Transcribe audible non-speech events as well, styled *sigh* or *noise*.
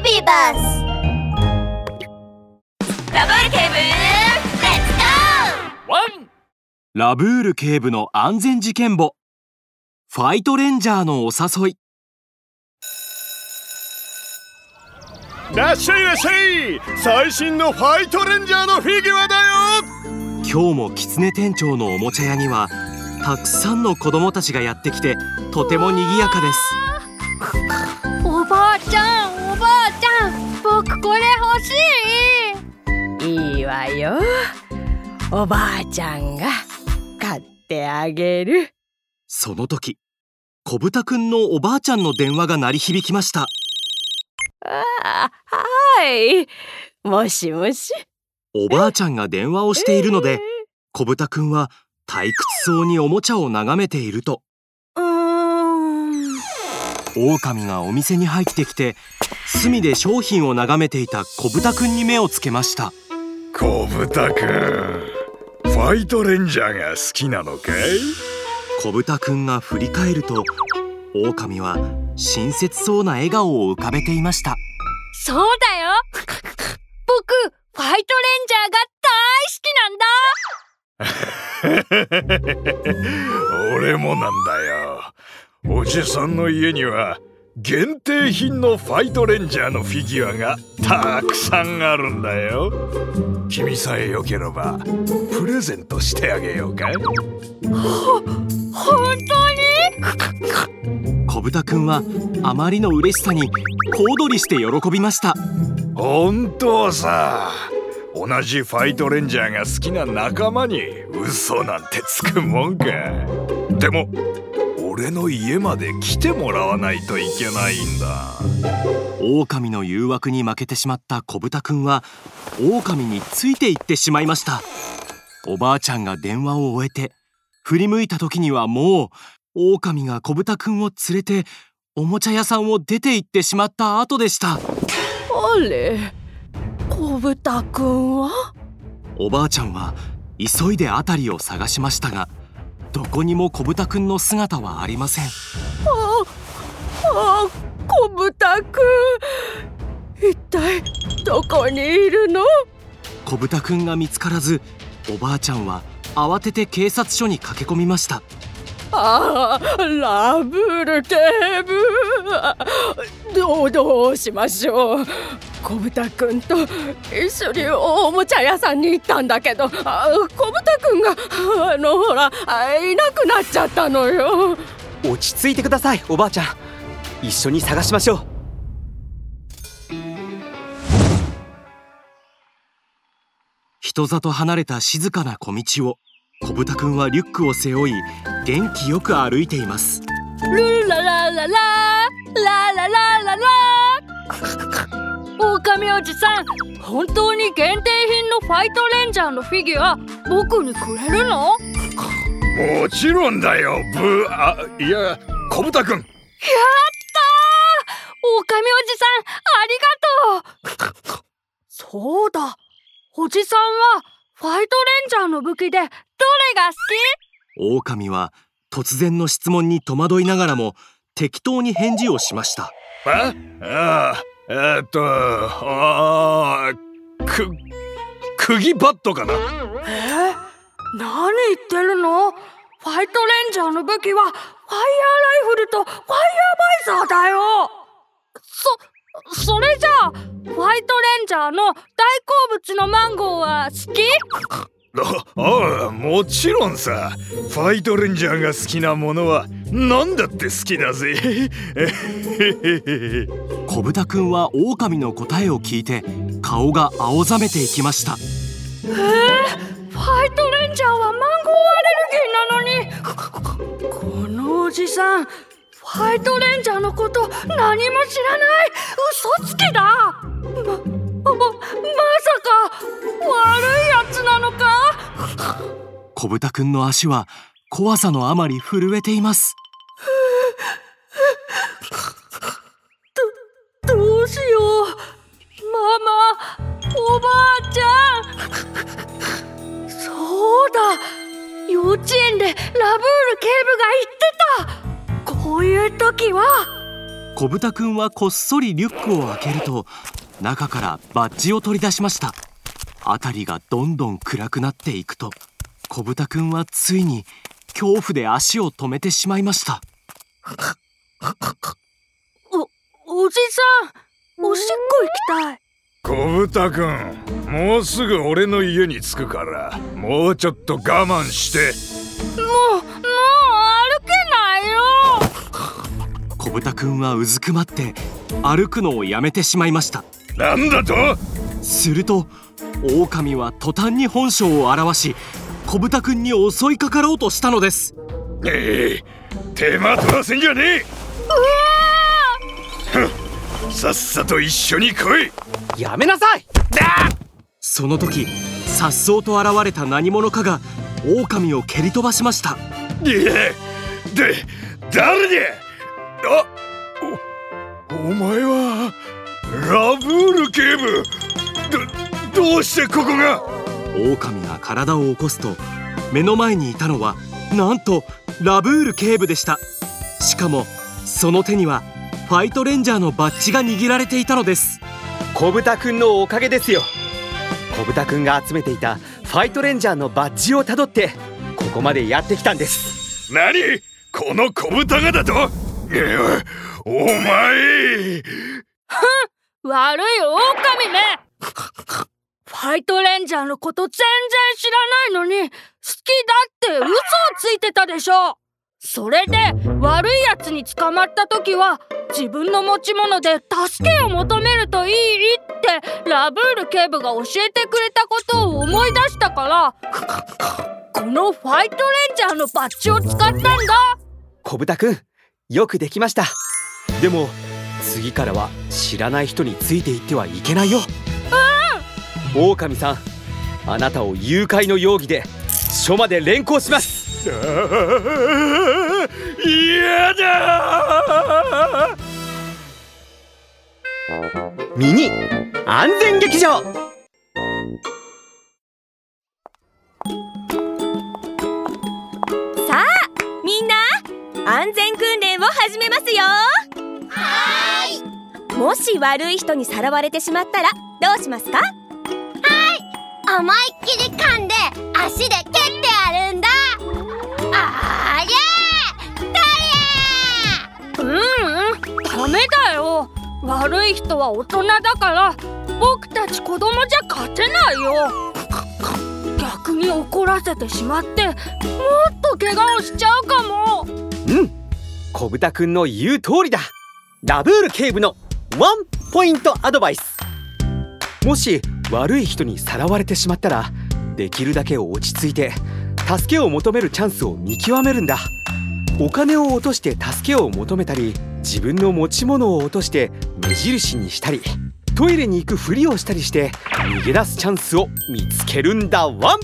ビバスラブール警部レッツゴワンラブール警部の安全事件簿。ファイトレンジャーのお誘い。らっしゃいらっしゃい最新のファイトレンジャーのフィギュアだよ。今日も狐店長のおもちゃ屋にはたくさんの子供たちがやってきてとても賑やかですおばあちゃんが買ってあげる。その時小豚くんのおばあちゃんの電話が鳴り響きました。あはい。もしもし。おばあちゃんが電話をしているので小豚くんは退屈そうにおもちゃを眺めていると。うーん。狼がお店に入ってきて隅で商品を眺めていた小豚くんに目をつけました。小豚くんファイトレンジャーが好きなのかい？小豚くんが振り返ると狼は親切そうな笑顔を浮かべていました。そうだよ。僕ファイトレンジャーが *laughs* 俺もなんだよ。おじさんの家には限定品のファイトレンジャーのフィギュアがたくさんあるんだよ。君さえよければプレゼントしてあげようか？大好き本当に？小豚くんはあまりの嬉しさに小躍りして喜びました。本当さ。同じファイトレンジャーが好きな仲間に嘘なんてつくもんか。でも俺の家まで来てもらわないといけないんだ。狼の誘惑に負けてしまった小豚くんは狼についていってしまいました。おばあちゃんが電話を終えて振り向いた時にはもう狼が小豚くんを連れておもちゃ屋さんを出て行ってしまった後でした。あれ？小豚くんは？おばあちゃんは急いで辺りを探しましたがどこにも小豚くんの姿はありません。ああ小豚くん。一体どこにいるの？小豚くんが見つからずおばあちゃんは慌てて警察署に駆け込みました。ああラブール警部。どうどうしましょう小豚くんと一緒におもちゃ屋さんに行ったんだけどあ小豚くんが *laughs* あのほらあいなくなっちゃったのよ。落ち着いてくださいおばあちゃん。一緒に探しましょう。人里離れた静かな小道を小豚くんはリュックを背負い元気よく歩いています。ルラララララララララ狼おじさん本当に限定品のファイトレンジャーのフィギュア僕にくれるの？もちろんだよブーあいや小豚くんやったー！狼おじさんありがとう！そうだ。おじさんはファイトレンジャーの武器でどれが好狼は突然の質問に戸惑いながらも適当に返事をしました。ああえーっとあーく釘バットかな？きえ何言ってるの？ファイトレンジャーの武器はファイヤーライフルとファイヤーバイザーだよ！そそれじゃあファイトレンジャーの大好物のマンゴーは好き？ああもちろんさ。ファイトレンジャーが好きなものは何だって好きだぜ *laughs* 小豚くんは狼の答えを聞いて顔が青ざめていきました。ファイトレンジャーはマンゴーアレルギーなのにこのおじさんファイトレンジャーのこと何も知らない嘘つきだ！ま、ま、まさか悪いやつなのか？小豚くんの足は怖さのあまり震えています小豚くんはこっそりリュックを開けると中からバッジを取り出しました。辺りがどんどん暗くなっていくと小豚くんはついに恐怖で足を止めてしまいました。おおじさんおしっこ行きたい。小豚くんもうすぐ俺の家に着くからもうちょっと我慢して。もうもう歩けないよ小豚くんはうずくまって歩くのをやめてしまいました。なんだと？すると狼は途端に本性を現し小豚くんに襲いかかろうとしたのです。ええ手間取らせんじゃねえ。ふんさっさと一緒に来い。やめなさい！その時颯爽と現れた何者かが狼を蹴り飛ばしました。いやで誰で？あおお前はラブール警部。どどうしてここが？狼が体を起こすと目の前にいたのはなんとラブール警部でした。しかもその手にはファイトレンジャーのバッジが握られていたのです。小豚くんのおかげですよ。小豚くんが集めていたファイトレンジャーのバッジをたどってここまでやってきたんです。何？この小豚がだと？お前。悪い狼め。ファイトレンジャーのこと全然知らないのに好きだって嘘をついてたでしょ。それで悪いやつに捕まった時は自分の持ち物で助けを求めるといいってラブール警部が教えてくれたことを思い出したから。このファイトレンジャーのバッジを使ったんだ。小豚くんよくできました。でも次からは知らない人についていってはいけないよ。うん。狼さんあなたを誘拐の容疑で署まで連行します。嫌だミニ安全劇場始めますよ。はーい。もし悪い人にさらわれてしまったらどうしますか？はい。思いっきり噛んで足で蹴ってやるんだ。ありゃーううん。ダメだよ。悪い人は大人だから僕たち子供じゃ勝てないよ。逆に怒らせてしまってもっと怪我をしちゃうかも。うん小豚くんの言う通りだ。ラブール警部のワンポイントアドバイス。もし悪い人にさらわれてしまったらできるだけ落ち着いて助けを求めるチャンスを見極めるんだ。お金を落として助けを求めたり自分の持ち物を落として目印にしたりトイレに行くふりをしたりして逃げ出すチャンスを見つけるんだ。ワン